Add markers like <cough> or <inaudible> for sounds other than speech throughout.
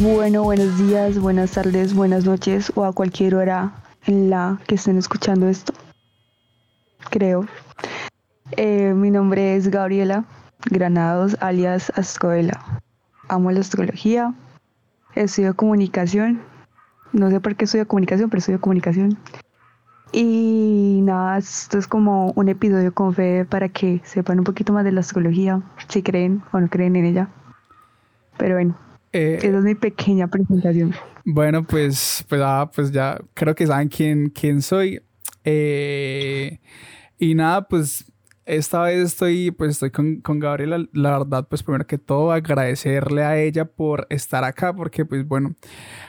Bueno, buenos días, buenas tardes, buenas noches o a cualquier hora en la que estén escuchando esto. Creo. Eh, mi nombre es Gabriela Granados, alias Ascoela. Amo la astrología, estudio comunicación. No sé por qué estudio comunicación, pero estudio comunicación. Y nada, esto es como un episodio con fe para que sepan un poquito más de la astrología, si creen o no creen en ella. Pero bueno, eh, esa es mi pequeña presentación. Bueno, pues, pues, ah, pues ya creo que saben quién, quién soy. Eh, y nada, pues esta vez estoy, pues estoy con, con, Gabriela. La verdad, pues primero que todo agradecerle a ella por estar acá, porque pues bueno,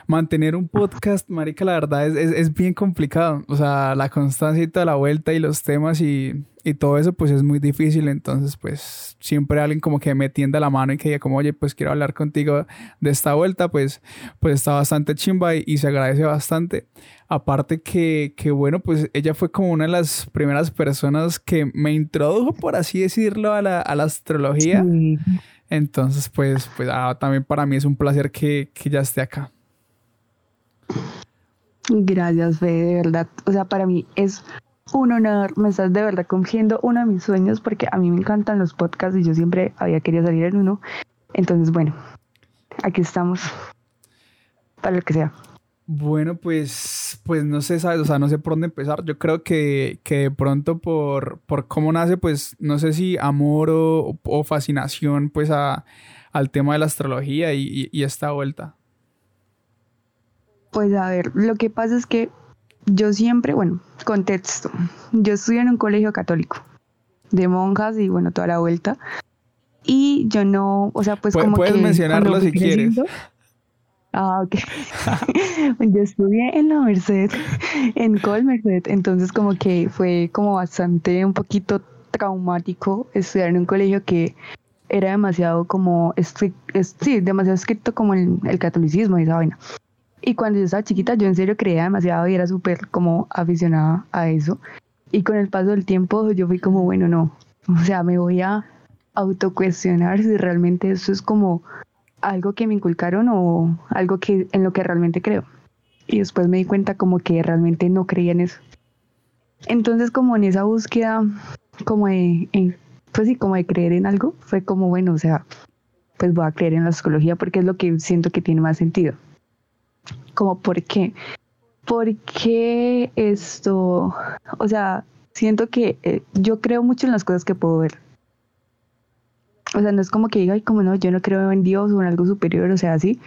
mantener un podcast, marica, la verdad es, es, es bien complicado. O sea, la constancia y toda la vuelta y los temas y y todo eso pues es muy difícil, entonces pues siempre alguien como que me tienda la mano y que diga como, oye, pues quiero hablar contigo de esta vuelta, pues, pues está bastante chimba y, se agradece bastante. Aparte que, que, bueno, pues ella fue como una de las primeras personas que me introdujo, por así decirlo, a la, a la astrología. Entonces pues, pues ah, también para mí es un placer que, que ya esté acá. Gracias, Fede, de verdad. O sea, para mí es un honor, me estás de verdad cumpliendo uno de mis sueños porque a mí me encantan los podcasts y yo siempre había querido salir en uno. Entonces, bueno, aquí estamos para lo que sea. Bueno, pues, pues no sé, ¿sabes? O sea, no sé por dónde empezar. Yo creo que, que de pronto por, por cómo nace, pues no sé si amor o, fascinación, pues a, al tema de la astrología y, y esta vuelta. Pues a ver, lo que pasa es que yo siempre, bueno, contexto, yo estudié en un colegio católico de monjas y bueno, toda la vuelta. Y yo no, o sea, pues como puedes mencionarlo si quieres. Ah, ok. <laughs> <laughs> yo estudié en la Merced, en Col Merced, entonces como que fue como bastante, un poquito traumático estudiar en un colegio que era demasiado como, sí, demasiado estricto como el, el catolicismo y esa vaina. Y cuando yo estaba chiquita, yo en serio creía demasiado y era súper como aficionada a eso. Y con el paso del tiempo, yo fui como, bueno, no. O sea, me voy a autocuestionar si realmente eso es como algo que me inculcaron o algo que en lo que realmente creo. Y después me di cuenta como que realmente no creía en eso. Entonces, como en esa búsqueda, como de, pues sí, como de creer en algo, fue como, bueno, o sea, pues voy a creer en la psicología porque es lo que siento que tiene más sentido como por qué. ¿Por qué esto? O sea, siento que eh, yo creo mucho en las cosas que puedo ver. O sea, no es como que diga, ay, como no, yo no creo en Dios o en algo superior, o sea, así.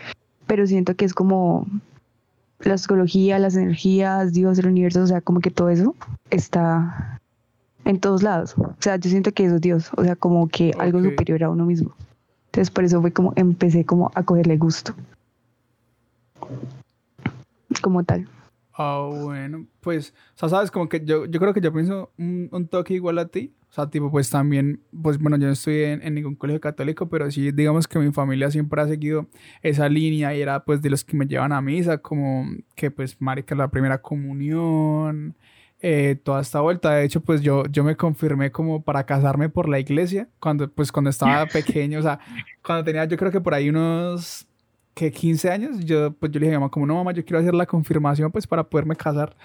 Pero siento que es como la psicología, las energías, Dios, el universo, o sea, como que todo eso está en todos lados. O sea, yo siento que eso es Dios, o sea, como que algo superior a uno mismo. Entonces, por eso fue como empecé como a cogerle gusto como tal. Ah, bueno, pues, o sea, sabes, como que yo, yo creo que yo pienso un, toque igual a ti. O sea, tipo, pues también, pues bueno, yo no estoy en, ningún colegio católico, pero sí, digamos que mi familia siempre ha seguido esa línea y era pues de los que me llevan a misa, como que pues, marica, la primera comunión, eh, toda esta vuelta. De hecho, pues yo, yo me confirmé como para casarme por la iglesia, cuando, pues cuando estaba <laughs> pequeño, o sea, cuando tenía yo creo que por ahí unos que 15 años, yo, pues yo le dije a mamá, como no, mamá, yo quiero hacer la confirmación pues para poderme casar.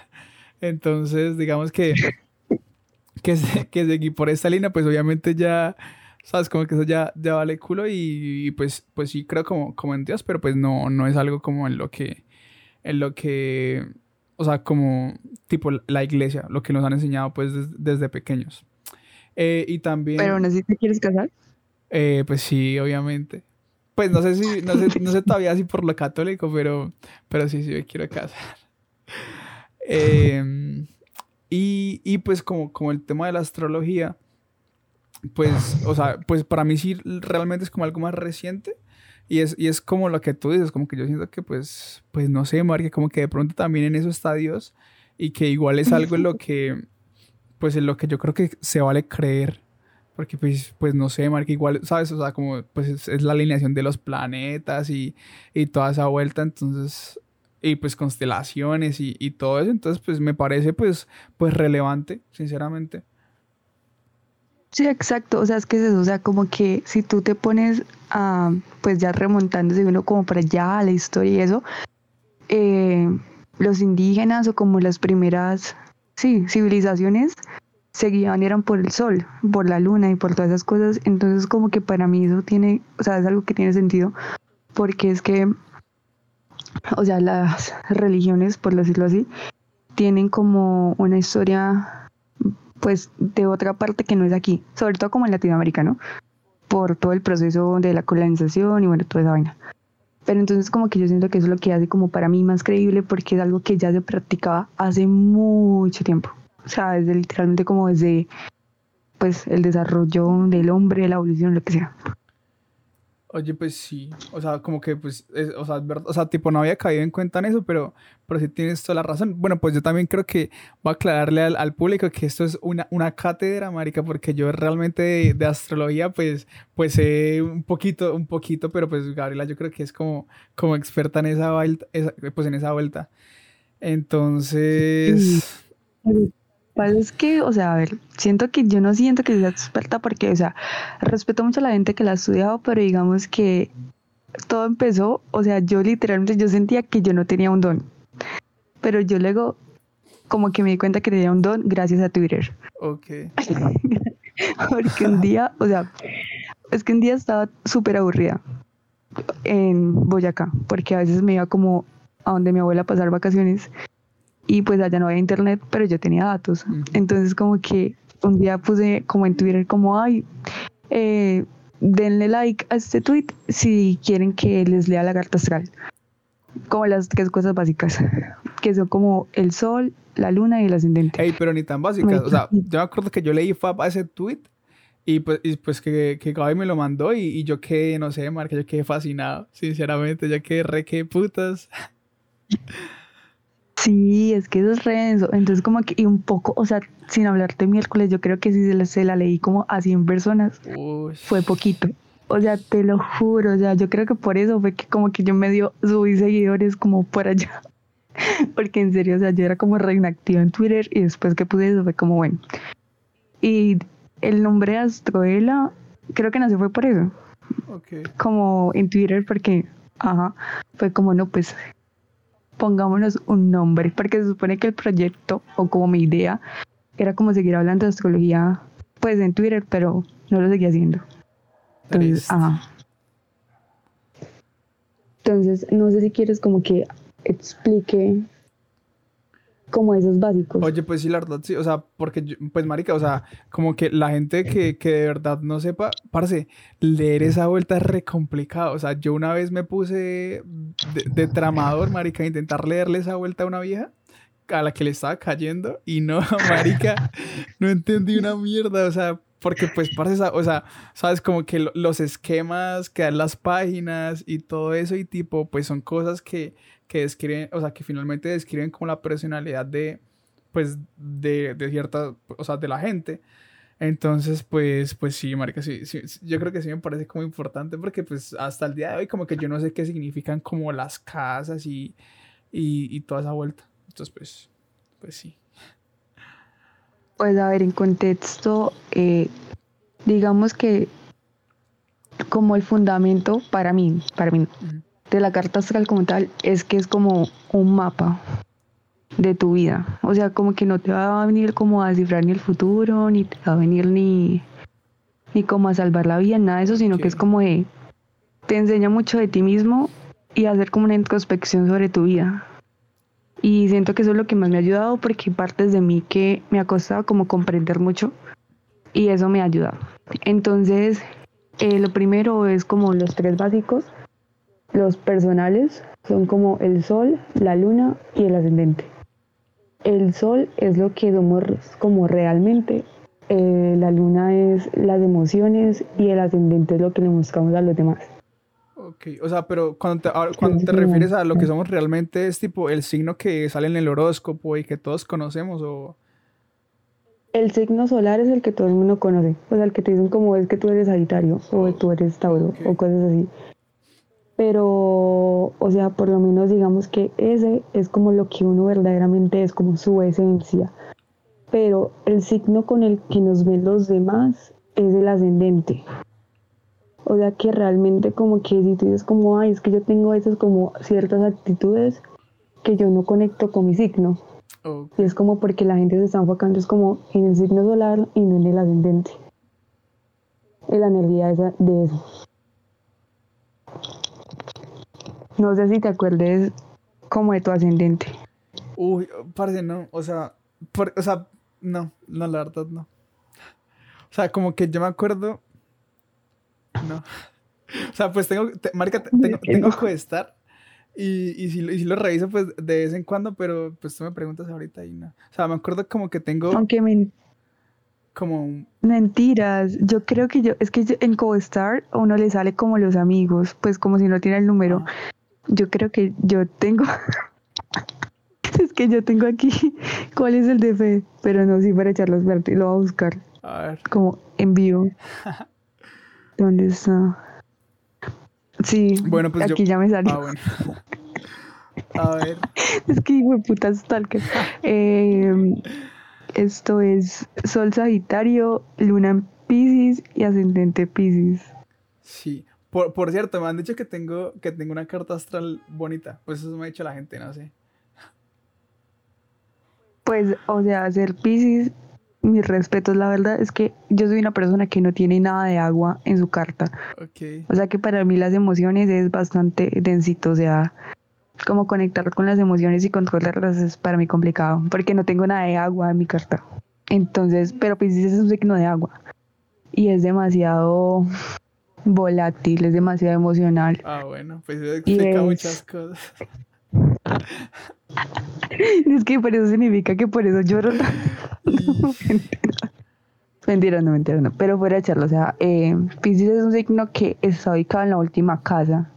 Entonces, digamos que, <laughs> que, que seguí por esta línea, pues obviamente ya, sabes, como que eso ya, ya vale culo y, pues, pues sí creo como, como en Dios, pero pues no, no es algo como en lo que, en lo que, o sea, como tipo la iglesia, lo que nos han enseñado pues desde pequeños. Eh, y también... ¿Pero no si te quieres casar? Eh, pues sí, obviamente. Pues no sé si, no sé, no sé <laughs> todavía si por lo católico, pero, pero sí, sí me quiero casar. <laughs> Em, y, y, pues como, como el tema de la astrología, pues, o sea, pues para mí sí realmente es como algo más reciente. Y es, y es como lo que tú dices, como que yo siento que pues, pues no sé, María, como que de pronto también en esos estadios y que igual es algo en lo <laughs> que, pues en lo que yo creo que se vale creer porque pues, pues no sé, marca igual, ¿sabes? O sea, como pues es, la alineación de los planetas y, y, toda esa vuelta, entonces, y pues constelaciones y, y, todo eso, entonces pues me parece pues, pues relevante, sinceramente. Sí, exacto. O sea, es que es eso. O sea, como que si tú te pones a, pues ya remontándose uno como para allá a la historia y eso, eh, los indígenas o como las primeras, sí, civilizaciones se guiaban eran por el sol, por la luna y por todas esas cosas. Entonces como que para mí eso tiene, o sea, es algo que tiene sentido porque es que, o sea, las religiones, por decirlo así, tienen como una historia pues de otra parte que no es aquí, sobre todo como en Latinoamérica, ¿no? Por todo el proceso de la colonización y bueno, toda esa vaina. Pero entonces como que yo siento que eso es lo que hace como para mí más creíble porque es algo que ya se practicaba hace mucho tiempo. O sea, desde literalmente como desde pues el desarrollo del hombre, la evolución, lo que sea. Oye, pues sí, o sea, como que, pues, o, sea, o sea, tipo, no había caído en cuenta en eso, pero, pero sí tienes toda la razón. Bueno, pues yo también creo que voy a aclararle al, al público que esto es una, una cátedra, marica, porque yo realmente de, astrología, pues, pues sé un poquito, un poquito, pero pues Gabriela yo creo que es como, como experta en esa vuelta, pues en esa vuelta. Entonces es que, o sea, a ver, siento que yo no siento que sea experta porque, o sea, respeto mucho a la gente que la ha estudiado, pero digamos que todo empezó, o sea, yo literalmente yo sentía que yo no tenía un don. Pero yo luego como que me di cuenta que tenía un don gracias a Twitter. Ok. <laughs> porque un día, o sea, es que un día estaba súper aburrida en Boyacá, porque a veces me iba como a donde mi abuela a pasar vacaciones y pues allá no había internet, pero yo tenía datos. Entonces como que un día puse como en Twitter como, ay, eh, denle like a este tweet si quieren que les lea la carta astral. Como las tres cosas básicas, que son como el sol, la luna y el ascendente. Ey, pero ni tan básicas. O sea, yo me acuerdo que yo leí FAP a ese tweet y pues, y pues que, que Gaby me lo mandó y, y yo quedé, no sé, Marca, yo quedé fascinado. Sinceramente, yo quedé re que putas. <laughs> Sí, es que eso es re Entonces, como que, y un poco, o sea, sin hablarte miércoles, yo creo que si se la, se la leí como a 100 personas, fue poquito. O sea, te lo juro, o sea, yo creo que por eso fue que como que yo me dio, subí seguidores como por allá. <laughs> Porque en serio, o sea, yo era como re inactiva en Twitter y después que puse eso fue como bueno. Y el nombre de Astroela, creo que nació fue por eso. Como en Twitter, porque, ajá, fue como, no, pues pongámonos un nombre, porque se supone que el proyecto o como mi idea era como seguir hablando de astrología pues en Twitter, pero no lo seguía haciendo. Entonces, ajá. Entonces, no sé si quieres como que explique como esos básicos. Oye, pues sí, la verdad, sí, o sea, porque, pues, marica, o sea, como que la gente que, que de verdad no sepa, parce, leer esa vuelta es re complicado, o sea, yo una vez me puse de, tramador, marica, a intentar leerle esa vuelta a una vieja a la que le estaba cayendo y no, <laughs> marica, no entendí una mierda, o sea, porque pues parce, o sea, sabes como que los esquemas que dan las páginas y todo eso y tipo, pues son cosas que que describen, o sea, que finalmente describen como la personalidad de, pues, de, de cierta, o sea, de la gente. Entonces, pues, pues sí, marica, sí, sí, yo creo que sí me parece como importante porque, pues, hasta el día de hoy como que yo no sé qué significan como las casas y, y, y toda esa vuelta. Entonces, pues, pues sí. Pues, a ver, en contexto, eh, digamos que como el fundamento para mí, para mí, de la carta astral como tal es que es como un mapa de tu vida. O sea, como que no te va a venir como a descifrar ni el futuro, ni te va a venir ni, ni como a salvar la vida, nada de eso, sino que es como de, te enseña mucho de ti mismo y hacer como una introspección sobre tu vida. Y siento que eso es lo que más me ha ayudado porque hay partes de mí que me ha costado como comprender mucho y eso me ha ayudado. Entonces, eh, lo primero es como los tres básicos los personales son como el sol, la luna y el ascendente. El sol es lo que somos como realmente, eh, la luna es las emociones y el ascendente es lo que le mostramos a los demás. Ok, o sea, pero cuando te, cuando te refieres a lo que somos realmente es tipo el signo que sale en el horóscopo y que todos conocemos o... El signo solar es el que todo el mundo conoce, o sea, el que te dicen como es que tú eres Sagitario o tú eres Tauro o cosas así pero, o sea, por lo menos digamos que ese es como lo que uno verdaderamente es, como su esencia. Pero el signo con el que nos ven los demás es el ascendente. O sea que realmente como que si tú dices como, ay, es que yo tengo esas como ciertas actitudes que yo no conecto con mi signo. Y es como porque la gente se está enfocando es como en el signo solar y no en el ascendente. En la energía esa, de eso. No sé si te acuerdes como de tu ascendente. Uy, parece no, o sea, o sea, no, no, la verdad no. O sea, como que yo me acuerdo. No. O sea, pues tengo, marica, tengo, <laughs> tengo que estar. Y, y, si, y si lo reviso, pues de vez en cuando, pero pues tú me preguntas ahorita y no. O sea, me acuerdo como que tengo. Aunque me. Como. Mentiras. Yo creo que yo. Es que en CoStar a uno le sale como los amigos, pues como si no tiene el número. Ah. Yo creo que yo tengo. <laughs> es que yo tengo aquí. <laughs> ¿Cuál es el de fe? Pero no, sí, para echarlos verde. Lo voy a buscar. A ver. Como en vivo. <laughs> ¿Dónde está? Sí, bueno, pues aquí ya me salió. Ah, bueno. A ver. es que hijo de puta stalker. eh, esto es Sol Sagitario, Luna en Pisces y Ascendente Pisces. Sí. Por, por, cierto, me han dicho que tengo, que tengo una carta astral bonita. Pues eso me ha dicho la gente, no sé. Pues, o sea, ser Pisces mis respetos, la verdad es que yo soy una persona que no tiene nada de agua en su carta. O sea que para mí las emociones es bastante densito, o sea, como conectar con las emociones y controlarlas es para mí complicado, porque no tengo nada de agua en mi carta. Entonces, pero Pisces es un signo de agua y es demasiado volátil, es demasiado emocional. Ah, bueno, pues eso explica muchas cosas. <laughs> es que por eso significa que por eso lloro. <laughs> mentira, no, mentira, no. Pero fuera de charla, o sea, eh, Pisces es un signo que está ubicado en la última casa.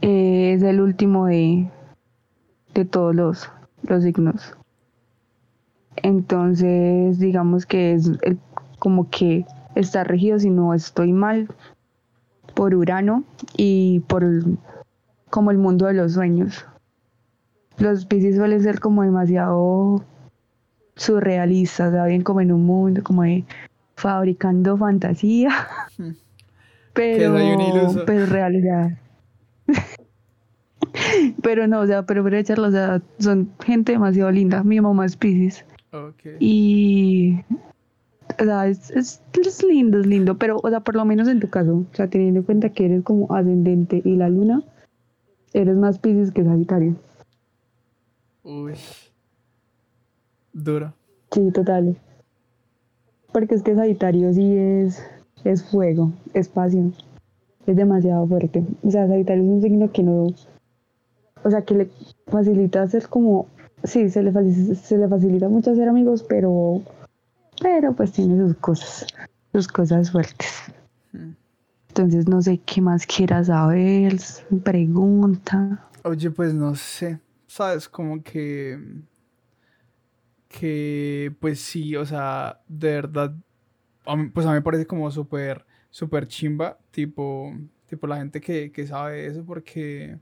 Eh, es el último de, de todos los, los signos. Entonces, digamos que es el, como que está regido, si no estoy mal, por Urano y por como el mundo de los sueños. Los Pisces suelen ser como demasiado surrealistas, ¿saben? Como en un mundo, como de fabricando fantasía. <laughs> pero, pero realidad. <laughs> pero no, o sea, pero para echarlo, o sea, son gente demasiado linda. Mi mamá es Pisces. Y o sea, es, es, es, lindo, es lindo, pero, o sea, por lo menos en tu caso, o sea, teniendo en cuenta que eres como ascendente y la luna, eres más Pisces que Sagitario. Uy. Duro. Sí, total. Porque es que Sagitario sí es, es fuego, es pasión. Es demasiado fuerte. O sea, Sagitario es un signo que no. O sea, que le facilita hacer como. Sí, se le, se le facilita mucho hacer amigos, pero. Pero pues tiene sus cosas. Sus cosas fuertes. Hmm. Entonces no sé qué más quieras saber, pregunta. Oye, pues no sé, sabes, como que, que, pues sí, o sea, de verdad, pues a mí me parece como súper, súper chimba, tipo, tipo la gente que, que sabe eso, porque,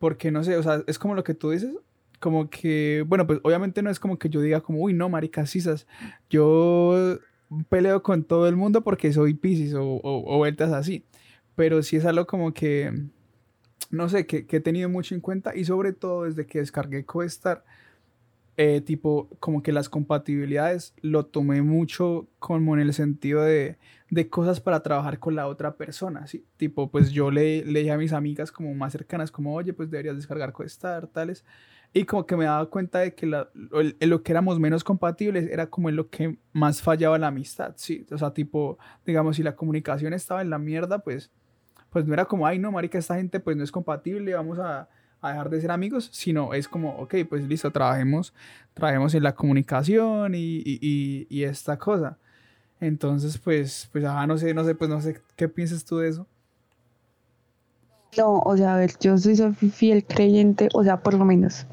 porque no sé, o sea, es como lo que tú dices, como que, bueno, pues obviamente no es como que yo diga como, uy, no, maricas, cisas, yo peleo con todo el mundo porque soy Pisces o, o, vueltas así. Pero sí es algo como que, no sé, que, he tenido mucho en cuenta y sobre todo desde que descargué CoStar, eh, tipo, como que las compatibilidades lo tomé mucho como en el sentido de, de cosas para trabajar con la otra persona, ¿sí? Tipo, pues yo le, le dije a mis amigas como más cercanas, como, oye, pues deberías descargar CoStar, tales. Y como que me daba cuenta de que la, lo, que éramos menos compatibles era como en lo que más fallaba la amistad, ¿sí? O sea, tipo, digamos, si la comunicación estaba en la mierda, pues, pues no era como, ay, no, marica, esta gente pues no es compatible, vamos a, a dejar de ser amigos, sino es como, ok, pues listo, trabajemos, trabajemos en la comunicación y, y, y, esta cosa. Entonces, pues, pues, ajá, no sé, no sé, pues no sé, ¿qué piensas tú de eso? No, o sea, a ver, yo soy fiel creyente, o sea, por lo menos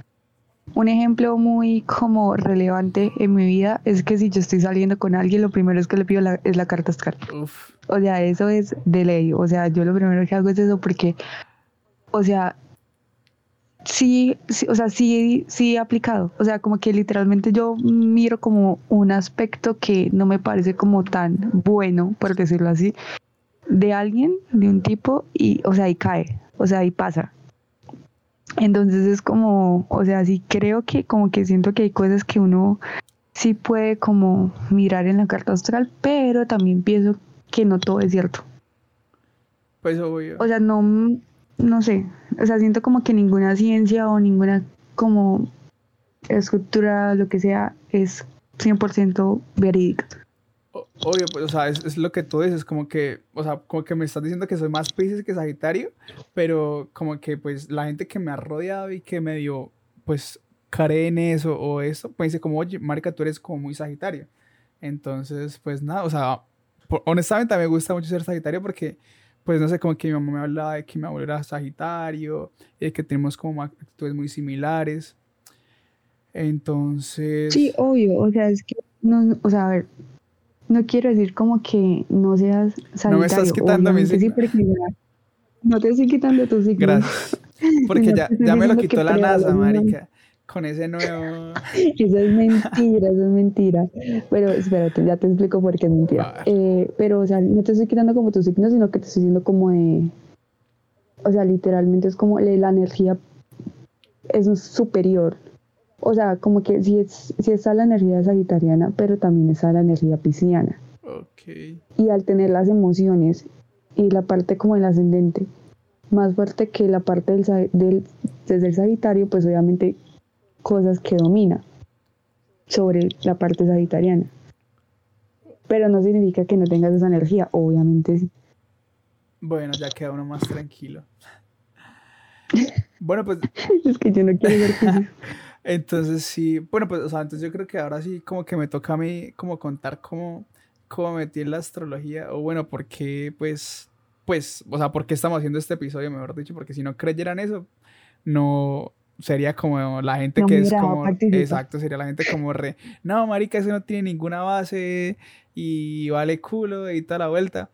un ejemplo muy como relevante en mi vida es que si yo estoy saliendo con alguien, lo primero es que le pido es la carta astral. O sea, eso es de ley. O sea, yo lo primero que hago es eso porque, o sea, sí, sí, o sea, sí, sí he aplicado. O sea, como que literalmente yo miro como un aspecto que no me parece como tan bueno, por decirlo así, de alguien, de un tipo, y, o sea, y cae, o sea, y pasa. Entonces es como, o sea, sí creo que como que siento que hay cosas que uno sí puede como mirar en la carta astral, pero también pienso que no todo es cierto. Pues obvio. O sea, no, no sé, o sea, siento como que ninguna ciencia o ninguna como estructura, lo que sea, es 100% verídica. Obvio, pues, o sea, es, lo que tú dices, como que, o sea, como que me estás diciendo que soy más Pisces que Sagitario, pero como que, pues, la gente que me ha rodeado y que me dio, pues, cree en eso o eso, pues dice como, oye, marica, tú eres como muy Sagitario. Entonces, pues, nada, o sea, honestamente me gusta mucho ser Sagitario porque pues no sé, como que mi mamá me hablaba de que mi abuelo era Sagitario y de que tenemos como actitudes muy similares. Entonces... Sí, obvio, o sea, es que, no, o sea, a ver, no quiero decir como que no seas Sagitario. No me estás quitando mi signo. no te estoy quitando tu signo. Gracias. <laughs> Porque ya, ya me lo quitó la NASA, marica con ese nuevo. <laughs> eso es mentira, eso es mentira. Pero espérate, ya te explico por qué es mentira. Eh, pero, o sea, no te estoy quitando como tu signo, sino que te estoy diciendo como de. O sea, literalmente es como la energía es superior. O sea, como que sí, es, sí está la energía sagitariana, pero también está la energía pisciana. Okay. Y al tener las emociones y la parte como el ascendente más fuerte que la parte del, del desde el sagitario, pues obviamente cosas que domina sobre la parte sagitariana. Pero no significa que no tengas esa energía, obviamente sí. Bueno, ya queda uno más tranquilo. <laughs> bueno, pues. es que yo no quiero ver <laughs> Entonces sí, bueno, pues, o sea, entonces yo creo que ahora sí como que me toca a mí como contar cómo, cómo metí en la astrología, o bueno, por qué, pues, pues, o sea, por qué estamos haciendo este episodio, mejor dicho, porque si no creyeran eso, no, sería como la gente que es como exacto sería la gente como re no marica eso no tiene ninguna base y vale culo y toda la vuelta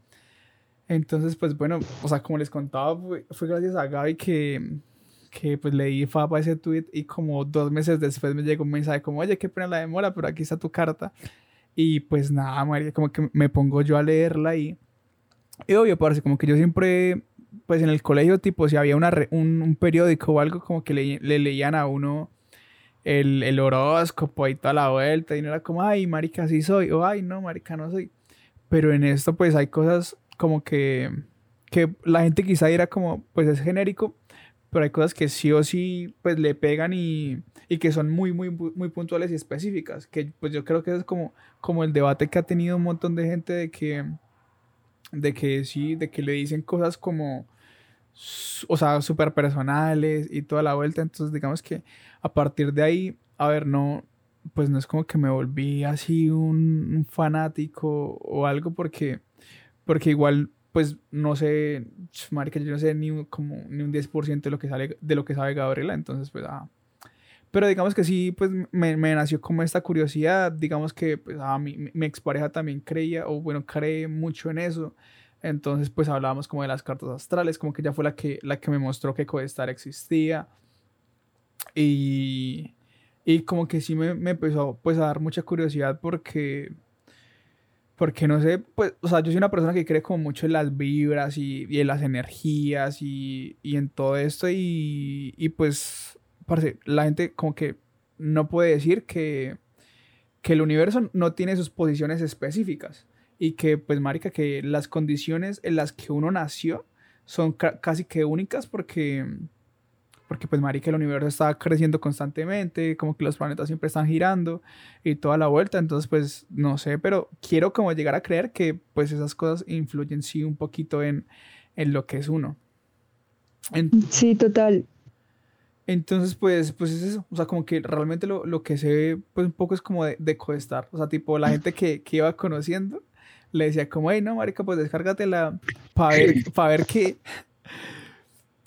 entonces pues bueno o sea como les contaba fue, gracias a Gaby que que pues leí fapa ese tweet y como dos meses después me llegó un mensaje como oye qué pena la demora pero aquí está tu carta y pues nada María como que me pongo yo a leerla y y obvio parece como que yo siempre pues en el colegio, tipo, si había una un, periódico o algo, como que le, leían a uno el, el, horóscopo y toda la vuelta, y no era como, ay, marica, sí soy, o ay, no, marica, no soy. Pero en esto, pues hay cosas como que, que la gente quizá dirá como, pues es genérico, pero hay cosas que sí o sí, pues le pegan y, y que son muy, muy, muy puntuales y específicas, que pues yo creo que es como, como el debate que ha tenido un montón de gente de que de que sí, de que le dicen cosas como, o sea, súper personales y toda la vuelta. Entonces, digamos que a partir de ahí, a ver, no, pues no es como que me volví así un, fanático o algo porque, porque igual, pues no sé, marica, yo no sé ni, como, ni un 10% de lo que sale, de lo que sabe Gabriela, entonces pues, ah, pero digamos que sí, pues me, me, nació como esta curiosidad, digamos que pues, a mi, mi expareja también creía, o bueno, cree mucho en eso. Entonces, pues hablábamos como de las cartas astrales, como que ella fue la que, la que me mostró que Codestar existía. Y, y como que sí me, me, empezó pues a dar mucha curiosidad porque, porque no sé, pues, o sea, yo soy una persona que cree como mucho en las vibras y, en las energías y, y en todo esto y, y pues la gente como que no puede decir que, que el universo no tiene sus posiciones específicas y que pues marica que las condiciones en las que uno nació son casi que únicas porque porque pues marica el universo está creciendo constantemente, como que los planetas siempre están girando y toda la vuelta, entonces pues no sé, pero quiero como llegar a creer que pues esas cosas influyen sí un poquito en, en lo que es uno. sí, total. Entonces, pues, pues es eso. O sea, como que realmente lo, lo que se ve, pues un poco es como de, de coestar. O sea, tipo, la gente que, que iba conociendo le decía como, hey, no, marica, pues descárgatela para ver, para ver qué...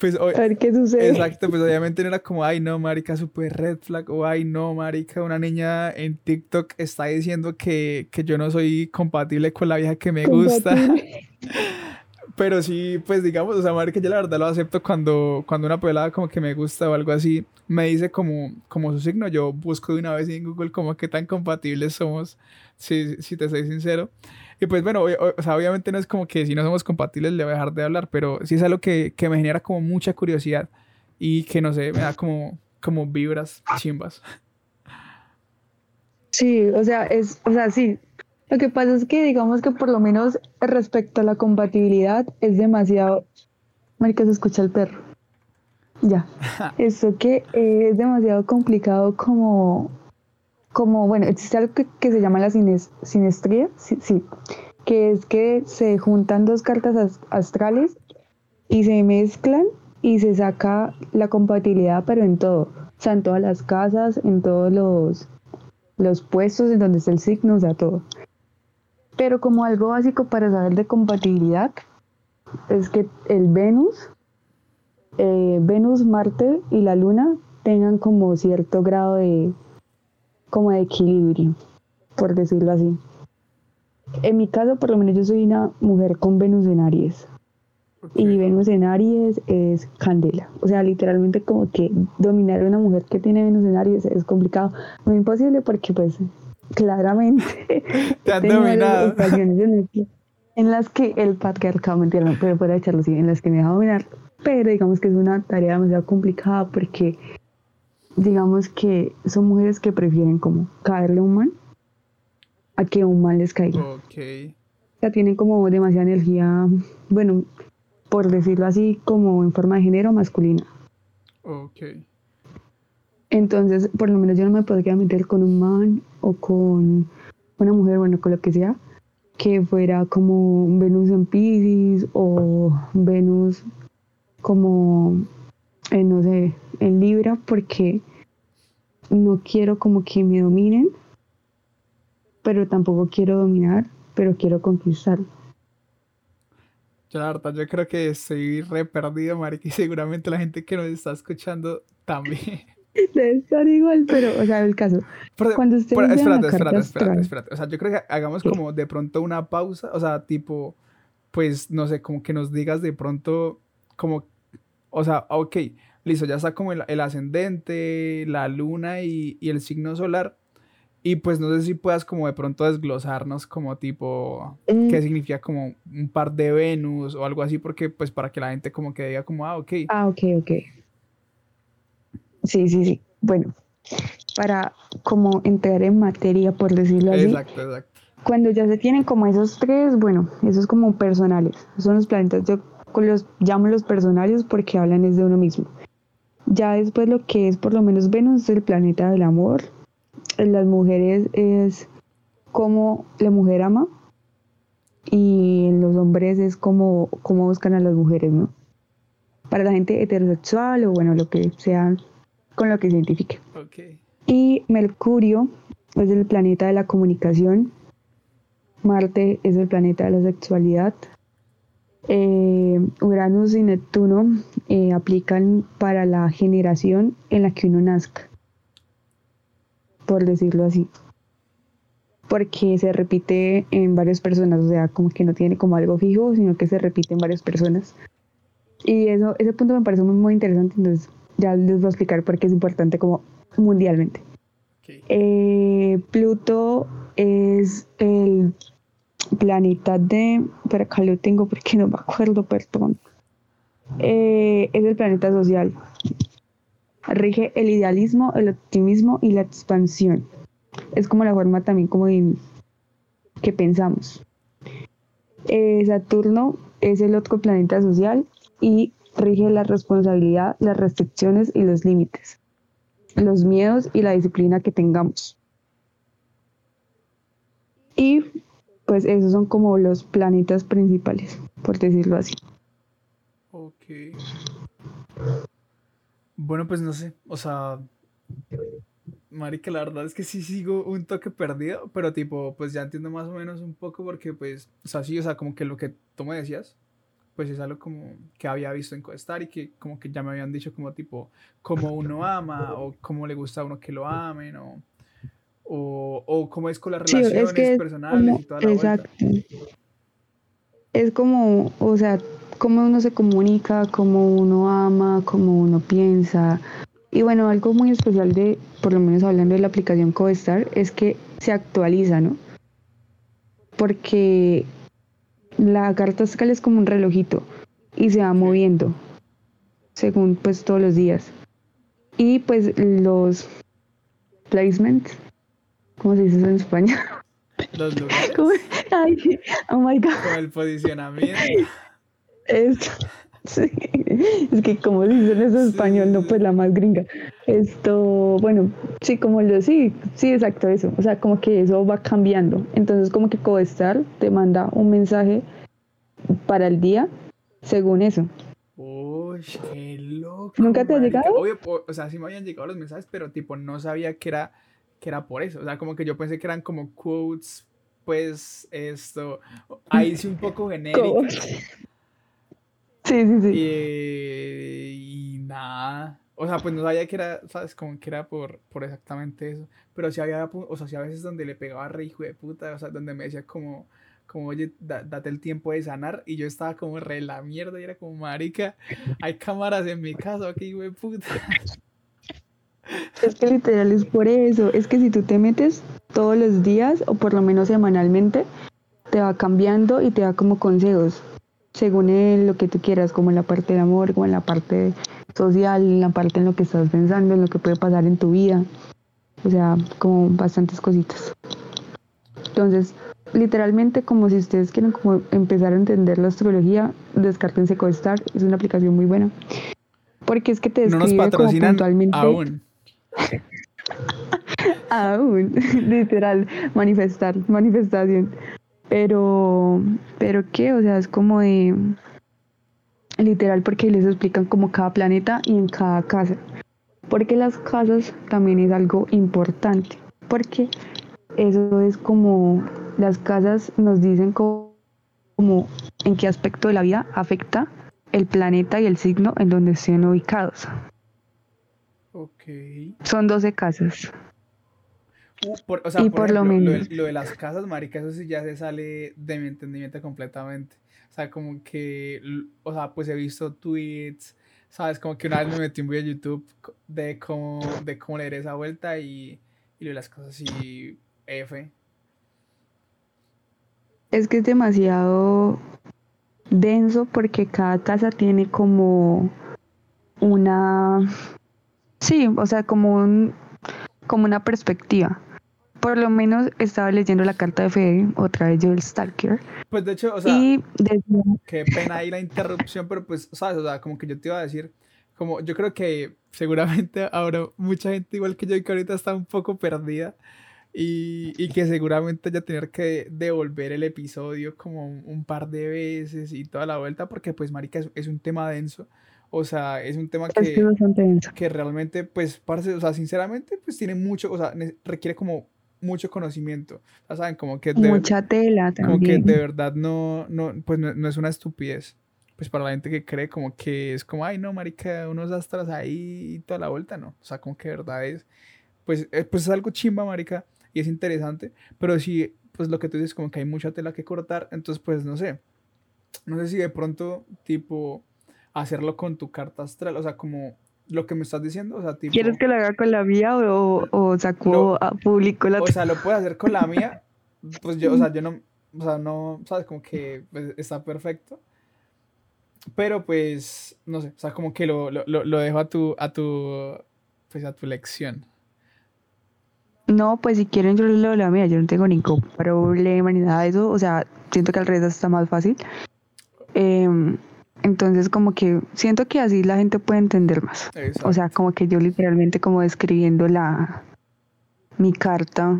Pues, a ver qué sucede. Exacto, pues obviamente no era como, ay, no, marica, super red flag, o ay, no, marica, una niña en TikTok está diciendo que, que yo no soy compatible con la vieja que me gusta. <laughs> Pero sí, pues digamos, o sea, que yo la verdad lo acepto cuando, cuando una pelada como que me gusta o algo así, me dice como, como su signo, yo busco de una vez en Google como qué tan compatibles somos, si, si te soy sincero. Y pues bueno, o, sea, obviamente no es como que si no somos compatibles le voy a dejar de hablar, pero sí es algo que, que me genera como mucha curiosidad y que no sé, me da como, como vibras chimbas. Sí, o sea, es, o sea, sí, lo que pasa es que digamos que por lo menos respecto a la compatibilidad es demasiado... Marica, se escucha el perro. Ya. <laughs> Eso que es demasiado complicado como... Como, bueno, existe algo que, se llama la sinestría, sí, sí, que es que se juntan dos cartas astrales y se mezclan y se saca la compatibilidad, pero en todo. O sea, en todas las casas, en todos los, los puestos en donde está el signo, o sea, todo. Pero como algo básico para saber de compatibilidad es que el Venus, eh, Venus, Marte y la Luna tengan como cierto grado de como de equilibrio, por decirlo así. En mi caso, por lo menos yo soy una mujer con Venus en Aries. Y Venus en Aries es candela. O sea, literalmente como que dominar a una mujer que tiene Venus en Aries es complicado. No es imposible porque pues claramente. <laughs> Te han dominado. En las que el patriarcado, mentira, no puede echarlo así, en las que me deja dominar. Pero digamos que es una tarea demasiado complicada porque digamos que son mujeres que prefieren como caerle a un man a que un man les caiga. Ok. O sea, tienen como demasiada energía, bueno, por decirlo así, como en forma de género masculina. Ok. Entonces, por lo menos yo no me podría meter con un man o con una mujer, bueno, con lo que sea, que fuera como Venus en Pisces o Venus como, no sé, en Libra, porque no quiero como que me dominen, pero tampoco quiero dominar, pero quiero conquistar. Yo la verdad, yo creo que estoy re perdido, Marica, y seguramente la gente que nos está escuchando también. <laughs> Debe estar igual, pero, o sea, el caso. cuando usted espérate, espérate, espérate, espérate. O sea, yo creo que hagamos como de pronto una pausa, o sea, tipo, pues, no sé, como que nos digas de pronto, como, o sea, ok, listo, ya está como el, ascendente, la luna y, y, el signo solar. Y pues no sé si puedas como de pronto desglosarnos como tipo, qué mm. significa como un par de Venus o algo así, porque pues para que la gente como que diga como, ah, ok. Ah, ok, ok. Sí, sí, sí. Bueno, para como entrar en materia, por decirlo así. Exacto, exacto. Cuando ya se tienen como esos tres, bueno, esos como personales, son los planetas, yo los llamo los personales porque hablan es de uno mismo. Ya después lo que es por lo menos Venus es el planeta del amor. En las mujeres es como la mujer ama y en los hombres es como, como buscan a las mujeres, ¿no? Para la gente heterosexual o bueno, lo que sea con lo que se identifique. Y Mercurio es el planeta de la comunicación. Marte es el planeta de la sexualidad. Eh, Uranus y Neptuno eh, aplican para la generación en la que uno nazca, por decirlo así. Porque se repite en varias personas, o sea, como que no tiene como algo fijo, sino que se repite en varias personas. Y eso, ese punto me parece muy, muy interesante, entonces ya les voy a explicar por qué es importante como mundialmente. Eh, Pluto es el planeta de, pero acá lo tengo porque no me acuerdo, perdón. Eh, es el planeta social. Rige el idealismo, el optimismo y la expansión. Es como la forma también como de, que pensamos. Eh, Saturno es el otro planeta social y rige la responsabilidad, las restricciones y los límites, los miedos y la disciplina que tengamos. Y pues esos son como los planetas principales, por decirlo así. Ok. Bueno, pues no sé, o sea, Marica, la verdad es que sí sigo un toque perdido, pero tipo, pues ya entiendo más o menos un poco porque pues, o sea, sí, o sea, como que lo que tú me decías, pues es algo como que había visto en Costar y que como que ya me habían dicho como tipo cómo uno ama o cómo le gusta a uno que lo amen o, o, cómo es con las relaciones personales y toda la Exacto. es como, o sea, cómo uno se comunica, cómo uno ama, cómo uno piensa. Y bueno, algo muy especial de, por lo menos hablando de la aplicación CoStar, es que se actualiza, ¿no? Porque la carta astral es como un relojito y se va moviendo según pues todos los días. Y pues los placements, ¿cómo se dice eso en España? Los <laughs> lugares. Ay, oh my god. Con el posicionamiento. Es, sí, es que como dicen eso en español, no pues la más gringa. Esto, bueno, sí, como lo sí, sí, exacto eso. O sea, como que eso va cambiando. Entonces como que Codestar te manda un mensaje para el día según eso. Uy, qué loco. ¿Nunca te ha llegado? Obvio, o sea, sí me habían llegado los mensajes, pero tipo no sabía que era, que era por eso. O sea, como que yo pensé que eran como quotes, pues esto, ahí sí un poco <laughs> genéricas. Sí, sí, sí. Y, y nada. O sea, pues no sabía que era, ¿sabes? Como que era por, por exactamente eso. Pero sí había, o sea, sí a veces donde le pegaba re hijo de puta, o sea, donde me decía como, como, oye, da- date el tiempo de sanar. Y yo estaba como re la mierda y era como, marica, hay cámaras en mi casa, aquí, hijo de puta. <laughs> Es que literal es por eso. Es que si tú te metes todos los días o por lo menos semanalmente, te va cambiando y te da como consejos según el- lo que tú quieras, como en la parte del amor, como en la parte social, en la parte en lo que estás pensando, en lo que puede pasar en tu vida. O sea, como bastantes cositas. Entonces, literalmente como si ustedes quieren como empezar a entender la astrología, descártense Costar, es una aplicación muy buena. Porque es que te No nos describe como puntualmente aún. <laughs> Aún, <laughs> literal, manifestar, manifestación. Pero, pero qué, o sea, es como de, literal, porque les explican como cada planeta y en cada casa. Porque las casas también es algo importante, porque eso es como, las casas nos dicen como, en qué aspecto de la vida afecta el planeta y el signo en donde estén ubicados. Ok. Son 12 casas. Uh, por- o sea, Y por, por lo ejemplo, lo, menos. de, lo de las casas, marica, eso sí ya se sale de mi entendimiento completamente. O sea, como que, o sea, pues he visto tweets, ¿sabes? Como que una vez me metí un video de YouTube de cómo, de cómo leer esa vuelta y, y lo de las cosas y F. Es que es demasiado denso porque cada casa tiene como una, sí, o sea, como un, como una perspectiva. Por lo menos estaba leyendo la carta de Fede, otra vez yo el Stalker, Pues de hecho, o sea, y decía, qué pena ahí la interrupción, pero pues, ¿sabes? O sea, como que yo te iba a decir, como yo creo que seguramente <laughs> habrá mucha gente igual que yo que ahorita está un poco perdida y, y que seguramente ya tener que devolver el episodio como un, un par de veces y toda la vuelta, porque pues, marica, es, es un tema denso, o sea, es un tema que es que, bastante denso. que realmente, pues, parce, o sea, sinceramente, pues tiene mucho, o sea, requiere como mucho conocimiento, o sea, saben, como que de- Mucha tela como que también. de verdad no, no, pues no, no es una estupidez. Pues para la gente que cree como que es como, ay no, marica, unos astras ahí y toda la vuelta, no. O sea, como que de verdad es, pues, eh, pues es algo chimba, marica, y es interesante, pero sí, pues lo que tú dices, como que hay mucha tela que cortar, entonces pues no sé. No sé si de pronto, tipo, hacerlo con tu carta astral, o sea, como lo que me estás diciendo, o sea, tipo... ¿Quieres que lo haga con la mía o, o sacó Lo- a público la O sea, lo puedes hacer con la mía. <laughs> Pues yo, o sea, yo no, o sea, no, sabes, como que pues, está perfecto. Pero pues, no sé, o sea, como que lo, lo, lo lo dejo a tu, a tu, pues a tu lección. No, pues si quieren yo les leo la mía, yo no tengo ningún problema ni nada de eso, o sea, siento que al revés está más fácil. Em, entonces como que siento que así la gente puede entender más. Exacto. O sea, como que yo literalmente como describiendo la mi carta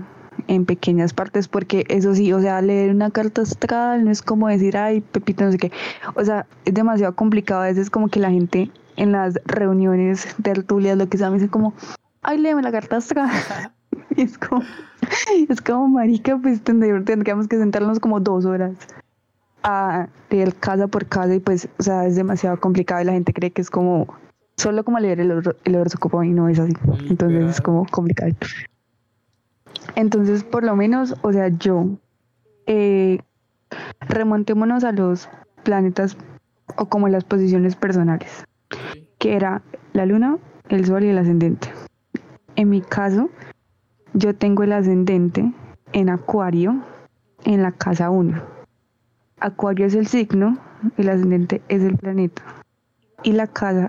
en pequeñas partes, porque eso sí, o sea, leer una carta astral no es como decir, ay, Pepito, no sé qué. O sea, es demasiado complicado. A veces como que la gente en las reuniones, tertulias, lo que sea, me dice como, ay, léeme la carta astral. <laughs> y es como, es como, marica, pues tendr- tendríamos que sentarnos como dos horas a leer casa por casa y pues, o sea, es demasiado complicado y la gente cree que es como solo como leer el, el horóscopo y no es así. Entonces es como complicado. Entonces, por lo menos, o sea, yo eh, remontémonos a los planetas o como las posiciones personales, que era la luna, el sol y el ascendente. En mi caso, yo tengo el ascendente en Acuario en la casa 1. Acuario es el signo, el ascendente es el planeta. Y la casa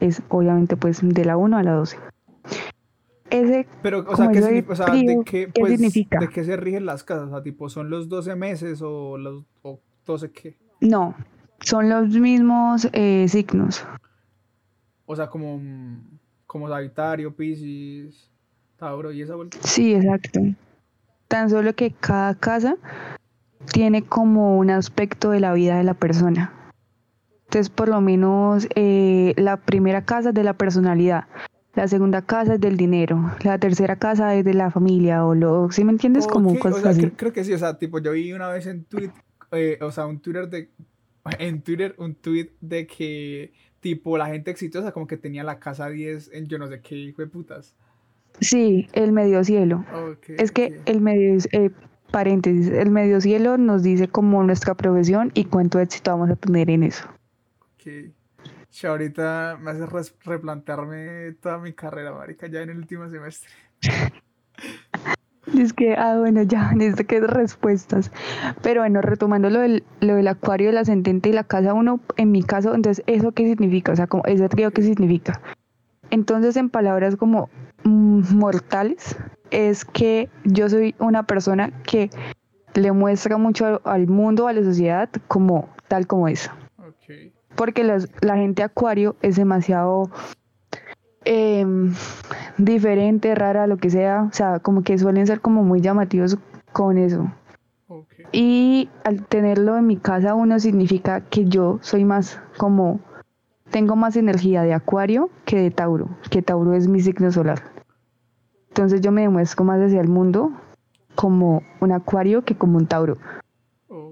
es obviamente pues de la 1 a la 12. Ese, Pero, o sea, ¿qué, significa, o sea ¿de qué, pues, significa? ¿De qué se rigen las casas? O sea, tipo, ¿son los 12 meses o los o 12 qué? No, son los mismos eh, signos. O sea, como, como Sagitario, Pisces, Tauro y esa vuelta. Sí, exacto. Tan solo que cada casa tiene como un aspecto de la vida de la persona. Entonces, por lo menos eh, la primera casa es de la personalidad, la segunda casa es del dinero, la tercera casa es de la familia, o lo, ¿sí me entiendes? Como cosas así. Creo, que sí, o sea, tipo, yo vi una vez en Twitter, eh, o sea, un Twitter de, <laughs> en Twitter, un tweet de que, tipo, la gente exitosa como que tenía la casa 10 en yo no sé qué hijo de putas. Sí, el medio cielo. es que el medio, eh, paréntesis, el medio cielo nos dice como nuestra profesión y cuánto éxito vamos a tener en eso. Ok. ahorita me hace replantearme toda mi carrera, marica, ya en el último semestre. Es que, ah, bueno, ya, <laughs> necesito que respuestas. Pero bueno, retomando lo del, lo del acuario, el ascendente y la casa uno, en mi caso, entonces, ¿eso qué significa? O sea, como ese trío, ¿qué significa? Entonces, en palabras como mm, mortales, es que yo soy una persona que le muestra mucho al mundo, a la sociedad, como tal como es. Porque la gente acuario es demasiado em, diferente, rara, lo que sea. O sea, como que suelen ser como muy llamativos con eso. Y al tenerlo en mi casa uno significa que yo soy más como, tengo más energía de acuario que de Tauro, que Tauro es mi signo solar. Entonces yo me demuestro más hacia el mundo como un acuario que como un Tauro.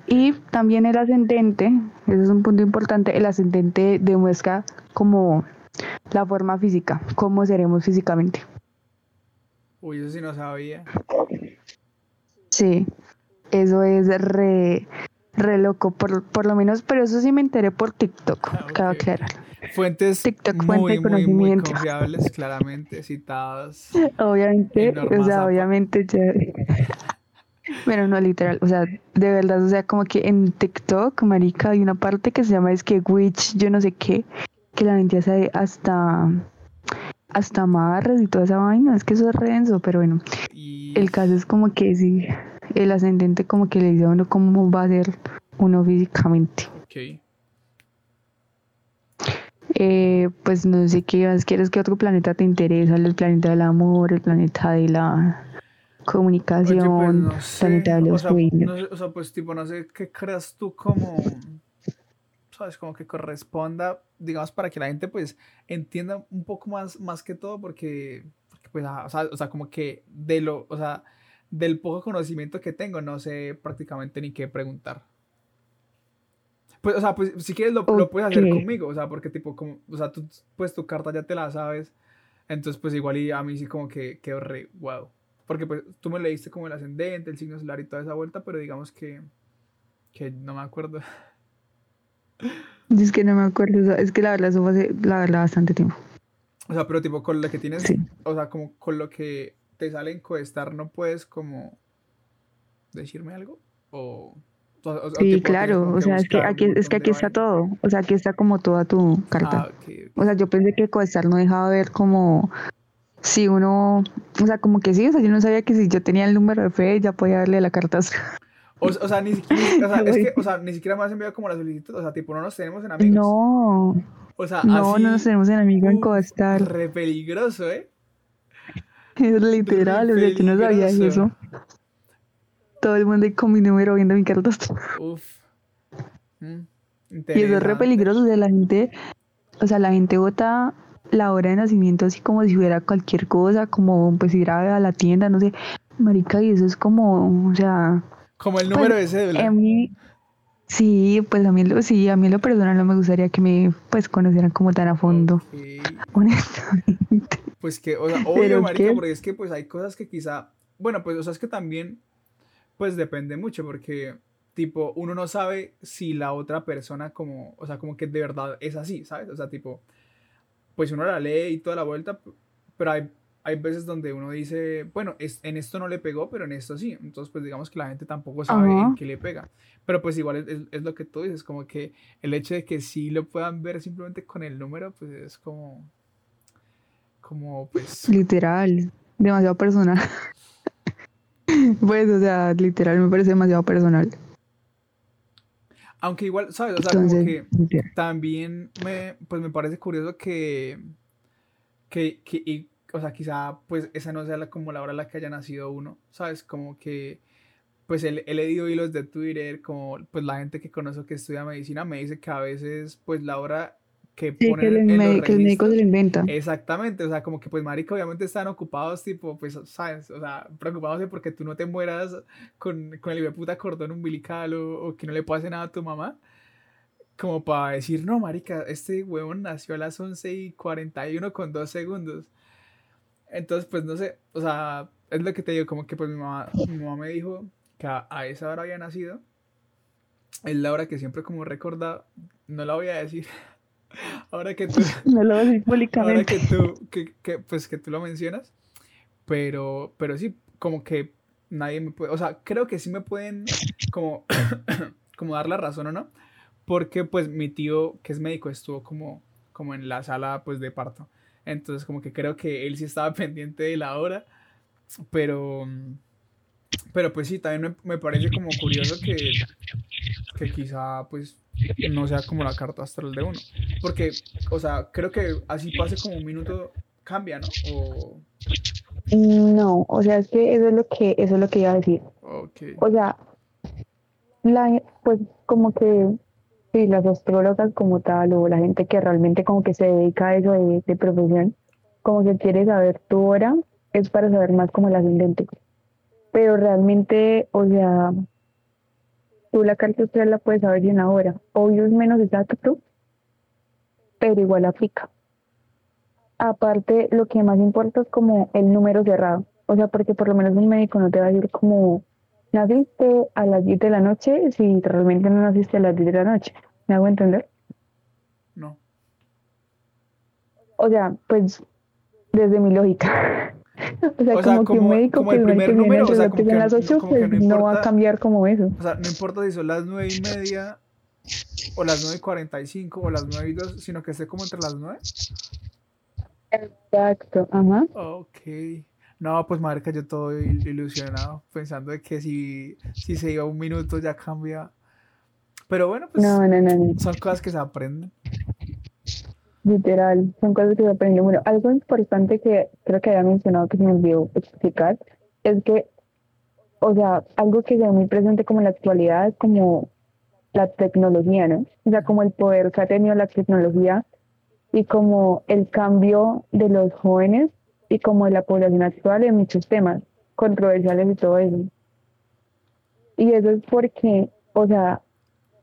Y también el ascendente, ese es un punto importante, el ascendente demuestra como la forma física, cómo seremos físicamente. Uy, eso sí no sabía. Sí, eso es re, re loco, por, por lo menos, pero eso sí me enteré por TikTok, ah, Fuentes TikTok, muy, muy, muy confiables, claramente citadas. <laughs> Obviamente, o sea, obviamente Pero no literal, o sea, de verdad, o sea, como que en TikTok, marica, hay una parte que se llama es que Witch, yo no sé qué, que la gente hace hasta hasta amarres y toda esa vaina, es que eso es renzo, pero bueno. El caso es como que sí, el ascendente como que le dice a uno cómo va a ser uno físicamente. Okay. Eh, pues no sé qué más quieres que otro planeta te interesa, el planeta del amor, el planeta de la comunicación, pues, planeta de los o sea, o sea, pues tipo, no sé qué creas tú como, sabes, como que corresponda, digamos, para que la gente pues entienda un poco más, más que todo, porque, pues, o, sea, o sea, como que de lo, o sea, del poco conocimiento que tengo, no sé prácticamente ni qué preguntar. Pues, o sea, pues si quieres lo, lo puedes hacer conmigo, o sea, porque tipo, como, o sea, tú, pues tu carta ya te la sabes, entonces pues igual y a mí sí como que quedó re, wow. Porque pues tú me leíste como el ascendente, el signo solar y toda esa vuelta, pero digamos que, que no me acuerdo. Es que no me acuerdo, es que la verdad eso fue hace, la verdad, bastante tiempo. O sea, pero tipo con lo que tienes, o sea, como con lo que te sale en Coestar, ¿no puedes como decirme algo? O sí, claro, o sea, es que aquí, es que aquí está todo, o sea, aquí está como toda tu carta. Ah, o sea, yo pensé que Coestar no dejaba ver como si uno, o sea, como que sí, o sea, yo no sabía que si yo tenía el número de fe ya podía darle la carta. O, sea, ni siquiera, o sea, <laughs> es que, o sea, ni siquiera me has enviado como la solicitud, o sea, tipo, no nos tenemos en amigos. No. O sea, no, no nos tenemos en amigos en Coestar. Re peligroso, ¿eh? Es <laughs> literal, o sea, tú no sabías eso todo el mundo con mi número viendo mi carta. Uf. Mm, y eso es re peligroso, de la gente, o sea, la gente vota la hora de nacimiento así como si fuera cualquier cosa, como pues ir a la tienda, no sé, marica, y eso es como, o sea... Como el número pues, de cédula. Sí, pues a mí, lo, sí, a mí lo personal no me gustaría que me, pues, conocieran como tan a fondo, <laughs> honestamente. Pues que, o sea, obvio, marica, porque es que pues hay cosas que quizá, bueno, pues, o sea, es que también pues depende mucho porque, tipo, uno no sabe si la otra persona como, o sea, como que de verdad es así, ¿sabes? O sea, tipo, pues uno la lee y toda la vuelta, pero hay, hay veces donde uno dice, bueno, es, en esto no le pegó, pero en esto sí. Entonces, pues digamos que la gente tampoco sabe en qué le pega. Pero pues igual es, es, lo que tú dices, como que el hecho de que sí lo puedan ver simplemente con el número, pues es como, como pues... Literal, demasiado personal. <laughs> pues, o sea, literal me parece demasiado personal. Aunque igual, ¿sabes? O sea, como que también me, pues me parece curioso que, que, que y, o sea, quizá pues esa no sea la, como la hora en la que haya nacido uno, ¿sabes? Como que, pues he, he leído hilos de Twitter, como pues la gente que conozco que estudia medicina me dice que a veces pues la hora que sí, que, el, en que el médico se lo inventa. Exactamente, o sea, como que pues marica obviamente están ocupados, tipo, pues, ¿sabes? O sea, preocupados de porque tú no te mueras con, con el puta cordón umbilical o, o, que no le pase nada a tu mamá. Como para decir, no, marica, este huevón nació a las 11 y 41 con 2 segundos. Entonces, pues, no sé, o sea, es lo que te digo, como que pues mi mamá, mi mamá me dijo que a, a esa hora había nacido. Es la hora que siempre como recuerda, no la voy a decir. <laughs> ahora que tú. <laughs> No lo voy a públicamente. Ahora que tú, que, que, pues que tú lo mencionas. Pero, pero sí, como que nadie me puede. O sea, creo que sí me pueden como, <coughs> como dar la razón o no. Porque pues mi tío, que es médico, estuvo como, como en la sala pues de parto. Entonces como que creo que él sí estaba <laughs> pendiente de la hora. Pero. Pero pues sí, también me, me parece como curioso que, que quizá pues no sea como la carta astral de uno. Porque, o sea, creo que así pase como un minuto, cambia, ¿no? O... No, o sea, es que eso es lo que, eso es lo que iba a decir. Okay. O sea, la, pues como que sí, las astrólogas como tal, o la gente que realmente como que se dedica a eso de, de profesión, como que quiere saber tu hora, es para saber más como el ascendente. Pero realmente, o sea, tú la carta astral la puedes saber en una hora. Obvio es menos exacto, pero igual aplica. Aparte, lo que más importa es como el número cerrado. O sea, porque por lo menos un médico no te va a decir como naciste a las 10 de la noche si realmente no naciste a las 10 de la noche. ¿Me hago entender? No. O sea, pues desde mi lógica. <laughs> O sea, O sea, como, que un como- médico como que el primer número, o sea, las como 10 y que- las 8, como que pues no no va a importa- cambiar como eso. O sea, no importa si son las nueve y media o las 9 y 45 o las 9 y 2, sino que esté como entre las 9. Exacto, ajá. Ok. No, pues marica, yo todo il- ilusionado, pensando de que si, si se iba un minuto ya cambia. Pero bueno, pues No, no, no, son cosas que se aprenden. Literal, son cosas que se aprenden. Bueno, algo importante que creo que había mencionado que se me olvidó explicar es que, o sea, algo que se ve muy presente como en la actualidad es como la tecnología, ¿no? O sea, como el poder que ha tenido la tecnología y como el cambio de los jóvenes y como de la población actual en muchos temas controversiales y todo eso. Y eso es porque, o sea,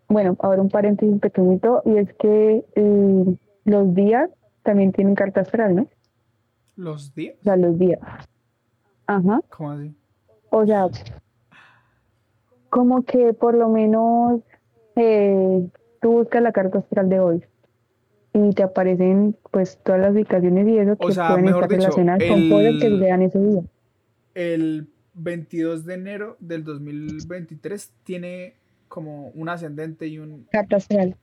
bueno, ahora un paréntesis pequeñito, y es que eh, los días también tienen carta astral, ¿no? ¿Los días? O sea, los días. Ajá. ¿Cómo así? O sea, como que por lo menos eh, tú buscas la carta astral de hoy y te aparecen pues todas las ubicaciones y eso O que sea, pueden estar dicho, relacionadas con cosas que vean ese día. El 22 de enero del 2023 tiene como un ascendente y un... Carta astral.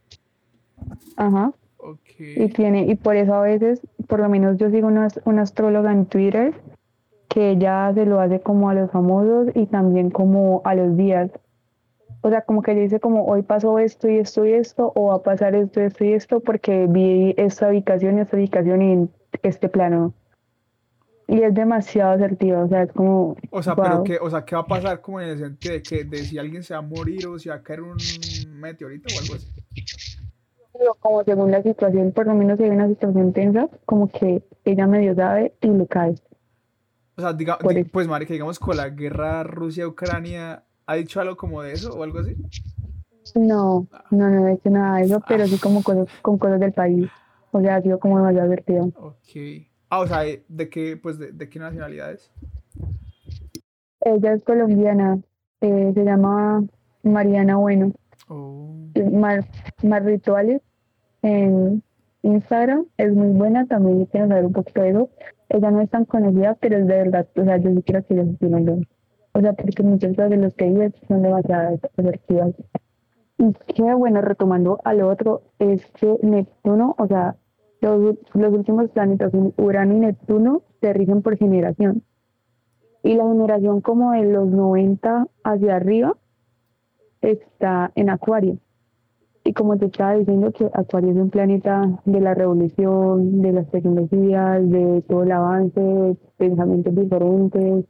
Ajá. Ok. Y tiene, y por eso a veces, por lo menos yo sigo una, una astróloga en Twitter que ella se lo hace como a los famosos y también como a los días. O sea, como que ella dice como hoy pasó esto y esto y esto, o va a pasar esto, esto y esto, porque vi esta ubicación y esta ubicación en este plano. Y es demasiado asertiva, o sea, es como, O sea, pero wow. qué, o sea, ¿qué va a pasar como en el sentido de que de si alguien se va a morir o si va a caer un meteorito o algo así? Pero como según la situación, por lo menos si hay una situación tensa, como que ella medio sabe y le cae. O sea, diga, pues marica, digamos con la guerra Rusia-Ucrania, ¿ha dicho algo como de eso o algo así? No, no, no he hecho nada de eso, pero sí como cosas, con cosas del país. O sea, ha sido como demasiado divertido. Ok. Ah, o sea, ¿de qué, pues, de, de qué nacionalidad es? Ella es colombiana, eh, se llama Mariana Bueno. Oh. Más, más rituales en Instagram es muy buena, también quiero saber un poquito de eso. Ella no es tan conocida, pero es de verdad, o sea, yo sí quiero que se lo O sea, porque muchos de los que viven son demasiado asertivas. Y qué bueno, retomando al otro, es que Neptuno, o sea, los, los últimos planetas, Urano y Neptuno, se rigen por generación. Y la generación como de los 90 hacia arriba está en Acuario. Y como te estaba diciendo, que Acuario es un planeta de la revolución, de las tecnologías, de todo el avance, pensamientos diferentes.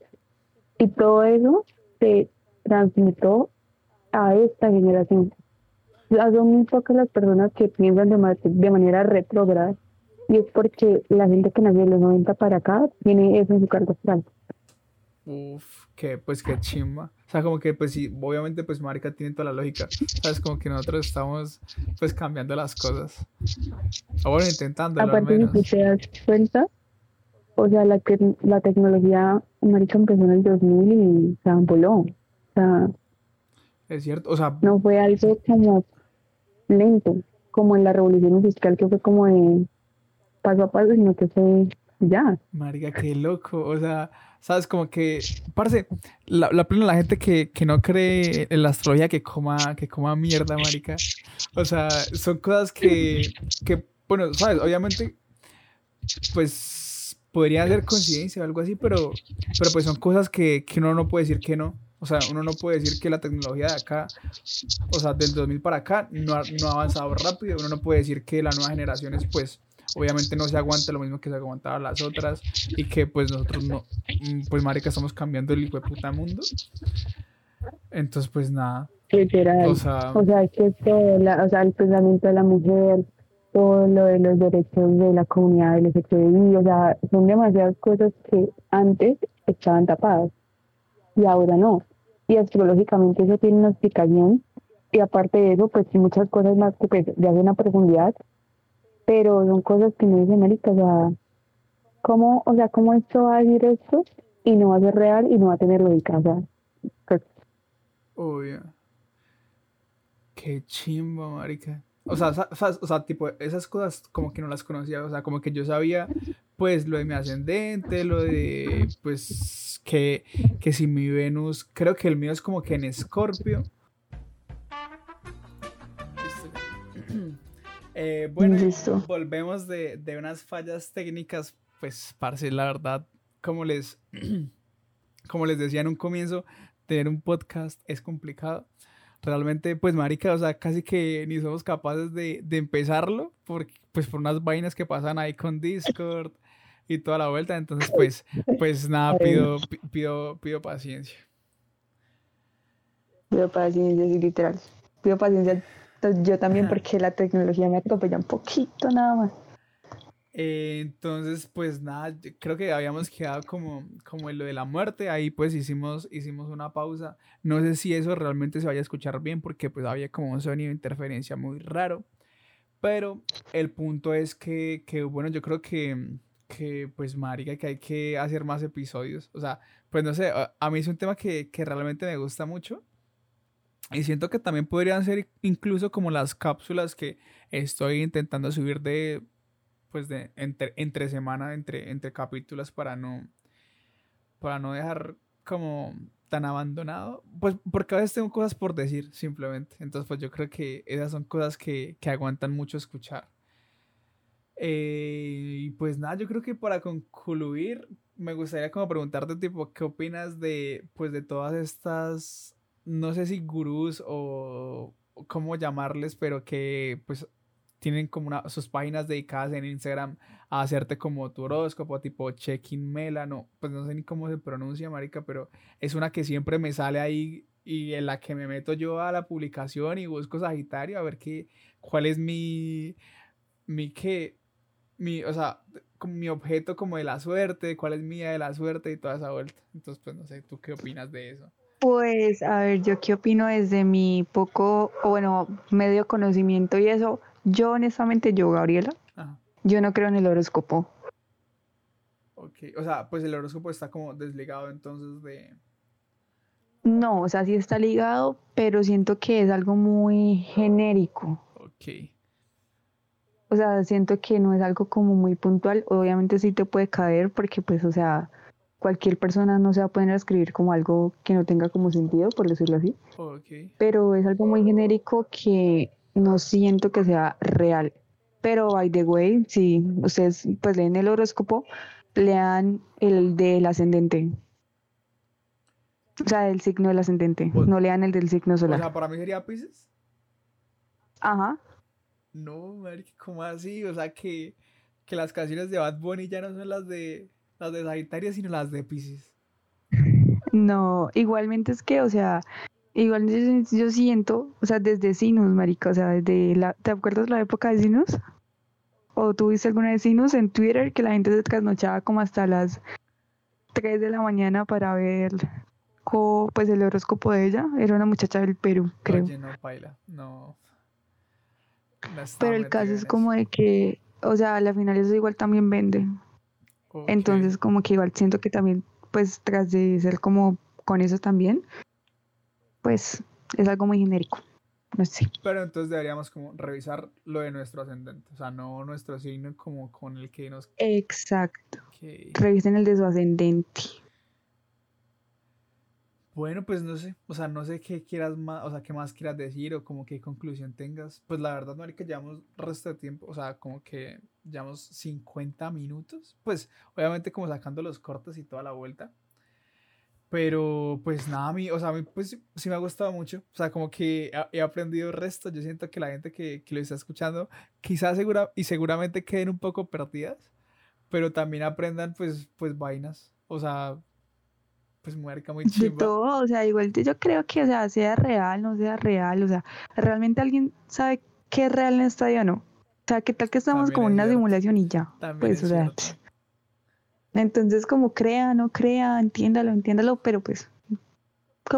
Y todo eso se transmitió a esta generación. son muy pocas las personas que piensan de, de manera retrógrada. Y es porque la gente que nació en los 90 para acá tiene eso en su cargo astral. Uf, que pues qué chimba. O sea, como que pues sí, obviamente pues marica tiene toda la lógica. Sabes, como que nosotros estamos pues cambiando las cosas. O bueno, intentando Aparte, si te das cuenta, o sea, la, la tecnología marica empezó en el 2000 y se voló. O sea... Es cierto, o sea... No fue algo como lento, como en la revolución fiscal que fue como de paso a paso, sino que fue ya. Marica, qué loco. O sea, sabes, como que, parece, la, la plena la gente que, que, no cree en la astrología que coma, que coma mierda, marica. O sea, son cosas que, que, bueno, sabes, obviamente, pues podría ser coincidencia o algo así, pero, pero pues son cosas que, que uno no puede decir que no. O sea, uno no puede decir que la tecnología de acá, o sea, del 2000 para acá, no ha, no ha avanzado rápido. Uno no puede decir que las nuevas generaciones, pues, obviamente no se aguanta lo mismo que se aguantaba las otras y que pues nosotros no, mm, pues marica, estamos cambiando el hijo de puta mundo. Entonces pues nada. Literal. O sea, o sea, es que la, o sea, el pensamiento de la mujer, todo lo de los derechos de la comunidad LGTBI, o sea, son demasiadas cosas que antes estaban tapadas y ahora no. Y astrológicamente eso tiene una explicación y aparte de eso, pues muchas cosas más que pues, de una profundidad pero son cosas que no dicen América, o sea, ¿cómo, o sea, cómo esto va a decir esto y no va a ser real y no va a tener lógica? O sea, pues Obvio. Qué chimbo, marica. O sea, o sea, tipo, esas cosas como que no las conocía, o sea, como que yo sabía, pues, lo de mi ascendente, lo de, pues, que, que si mi Venus, creo que el mío es como que en Escorpio, <clears throat> Eh, bueno, volvemos de, de, unas fallas técnicas, pues, parce, la verdad, como les, <clears throat> como les decía en un comienzo, tener un podcast es complicado. Realmente, pues, marica, o sea, casi que ni somos capaces de, de empezarlo, por, pues, por unas vainas que pasan ahí con Discord y toda la vuelta. Entonces, pues, pues nada, pido, pido, pido paciencia. Pido paciencia, sí, literal. Pido paciencia yo también porque la tecnología me atropella un poquito nada más. Eh, entonces, pues nada, creo que habíamos quedado como, como en lo de la muerte, ahí pues hicimos, hicimos una pausa. No sé si eso realmente se vaya a escuchar bien porque pues había como un sonido de interferencia muy raro. Pero el punto es que, que bueno, yo creo que, que pues marica, que hay que hacer más episodios. O sea, pues no sé, a, mí es un tema que, que realmente me gusta mucho y siento que también podrían ser incluso como las cápsulas que estoy intentando subir de, pues de entre, entre semana, entre, entre capítulos para no, para no dejar como tan abandonado. Pues porque a veces tengo cosas por decir simplemente. Entonces pues yo creo que esas son cosas que, que aguantan mucho escuchar. Eh, y pues nada, yo creo que para concluir me gustaría como preguntarte tipo, ¿qué opinas de pues de todas estas no sé si gurús o, cómo llamarles, pero que pues tienen como una, sus páginas dedicadas en Instagram a hacerte como tu horóscopo, tipo check-in Mela, no, pues no sé ni cómo se pronuncia, marica, pero es una que siempre me sale ahí y en la que me meto yo a la publicación y busco Sagitario a ver qué, cuál es mi, mi qué, mi, o sea, mi objeto como de la suerte, cuál es mía de la suerte y toda esa vuelta. Entonces, pues no sé, ¿tú qué opinas de eso? Pues, a ver, yo qué opino desde mi poco, o bueno, medio conocimiento y eso. Yo, honestamente, yo, Gabriela, yo no creo en el horóscopo. Ok, o sea, pues el horóscopo está como desligado entonces de... No, o sea, sí está ligado, pero siento que es algo muy genérico. Ok. O sea, siento que no es algo como muy puntual. Obviamente sí te puede caer porque pues, o sea, cualquier persona no se va a poner a escribir como algo que no tenga como sentido, por decirlo así. Ok. Pero es algo muy genérico que no siento que sea real. Pero, by the way, si ustedes pues leen el horóscopo, lean el del ascendente. O sea, el signo del ascendente. O- No lean el del signo O solar. sea, para mí sería Pisces. Ajá. No, marica, ¿cómo así? O sea, que, que las canciones de Bad Bunny ya no son las de las de Sagitario, sino las de Pisces. No, igualmente es que, o sea, igual yo, yo siento, o sea, desde Sinus, marica, o sea, desde la, ¿te acuerdas la época de Sinus? ¿O tuviste alguna de Sinus en Twitter que la gente se trasnochaba como hasta las 3 de la mañana para ver co- pues el horóscopo de ella? Era una muchacha del Perú, creo. Oye, no, paila. No. Pero el caso es como de que, o sea, a la final eso igual también vende. Entonces como que igual siento que también, pues tras de ser como con eso también, pues es algo muy genérico. No sé. Pero entonces deberíamos como revisar lo de nuestro ascendente. O sea, no nuestro signo como con el que nos... Exacto. Revisen el de su ascendente. Bueno, pues no sé. O sea, no sé qué quieras más, o sea, qué más quieras decir o como qué conclusión tengas. Pues la verdad, marica, llevamos resto de tiempo. O sea, como que llevamos 50 minutos. Pues obviamente como sacando los cortes y toda la vuelta. Pero pues nada, a mí, o sea, a mí pues sí- sí me ha gustado mucho. O sea, como que he, aprendido el resto. Yo siento que la gente que, que lo está escuchando, quizás segura, y seguramente queden un poco perdidas, pero también aprendan pues, pues vainas. O sea, pues muerca muy De chimba. todo, o sea, igual yo creo que, o sea, sea real, no sea real, o sea, realmente alguien sabe qué es real en esta vida o no. O sea, qué tal que estamos También como en una cierto. simulación y ya. También Pues, es o sea, cierto. Entonces como crea, no crea, entiéndalo, entiéndalo, pero pues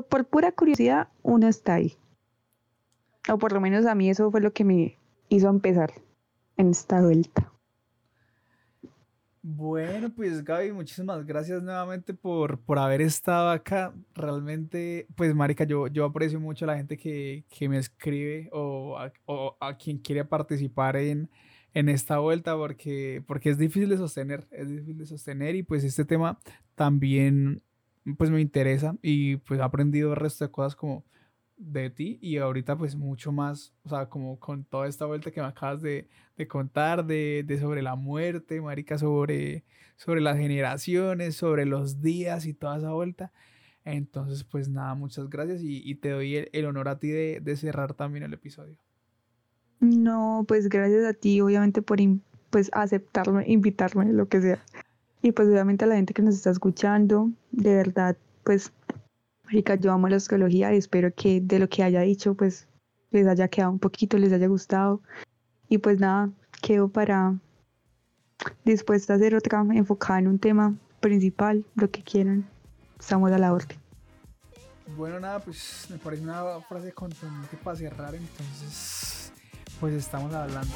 por pura curiosidad uno está ahí. O por lo menos a mí eso fue lo que me hizo empezar en esta vuelta. Bueno, pues Gaby, muchísimas gracias nuevamente por, por haber estado acá. Realmente, pues Marica, yo, yo aprecio mucho a la gente que, que me escribe o a, o a quien quiere participar en, en esta vuelta porque, porque es difícil de sostener, es difícil de sostener y pues este tema también pues me interesa y pues he aprendido el resto de cosas como de ti y ahorita pues mucho más, o sea, como con toda esta vuelta que me acabas de, de contar de, de sobre la muerte, marica, sobre, sobre las generaciones, sobre los días y toda esa vuelta. Entonces, pues nada, muchas gracias y, te doy el, el honor a ti de, de cerrar también el episodio. No, pues gracias a ti, obviamente, por pues aceptarme, invitarme, lo que sea. Y pues obviamente a la gente que nos está escuchando, de verdad, pues, marica, yo amo la astrología y espero que de lo que haya dicho, pues, les haya quedado un poquito, les haya gustado. Y pues nada, quedo para dispuesta a hacer otra enfocada en un tema principal, lo que quieran. Estamos a la orden. Bueno, nada, pues me parece una frase contundente para cerrar, entonces, pues estamos hablando.